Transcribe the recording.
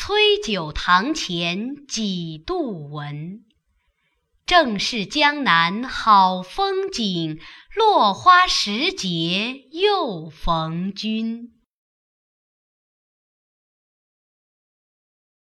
崔九堂前几度闻。正是江南好风景，落花时节又逢君。